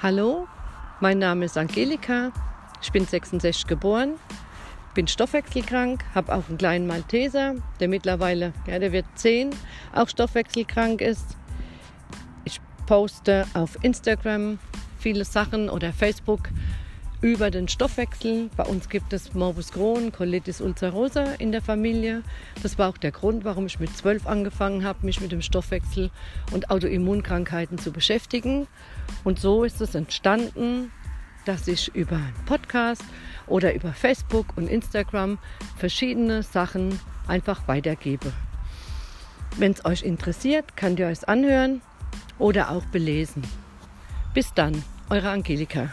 Hallo, mein Name ist Angelika, ich bin 66 geboren, bin stoffwechselkrank, habe auch einen kleinen Malteser, der mittlerweile, ja, der wird 10, auch stoffwechselkrank ist. Ich poste auf Instagram viele Sachen oder Facebook über den Stoffwechsel. Bei uns gibt es Morbus Crohn, Colitis ulcerosa in der Familie. Das war auch der Grund, warum ich mit zwölf angefangen habe, mich mit dem Stoffwechsel und Autoimmunkrankheiten zu beschäftigen. Und so ist es entstanden, dass ich über einen Podcast oder über Facebook und Instagram verschiedene Sachen einfach weitergebe. Wenn es euch interessiert, könnt ihr euch anhören oder auch belesen. Bis dann, eure Angelika.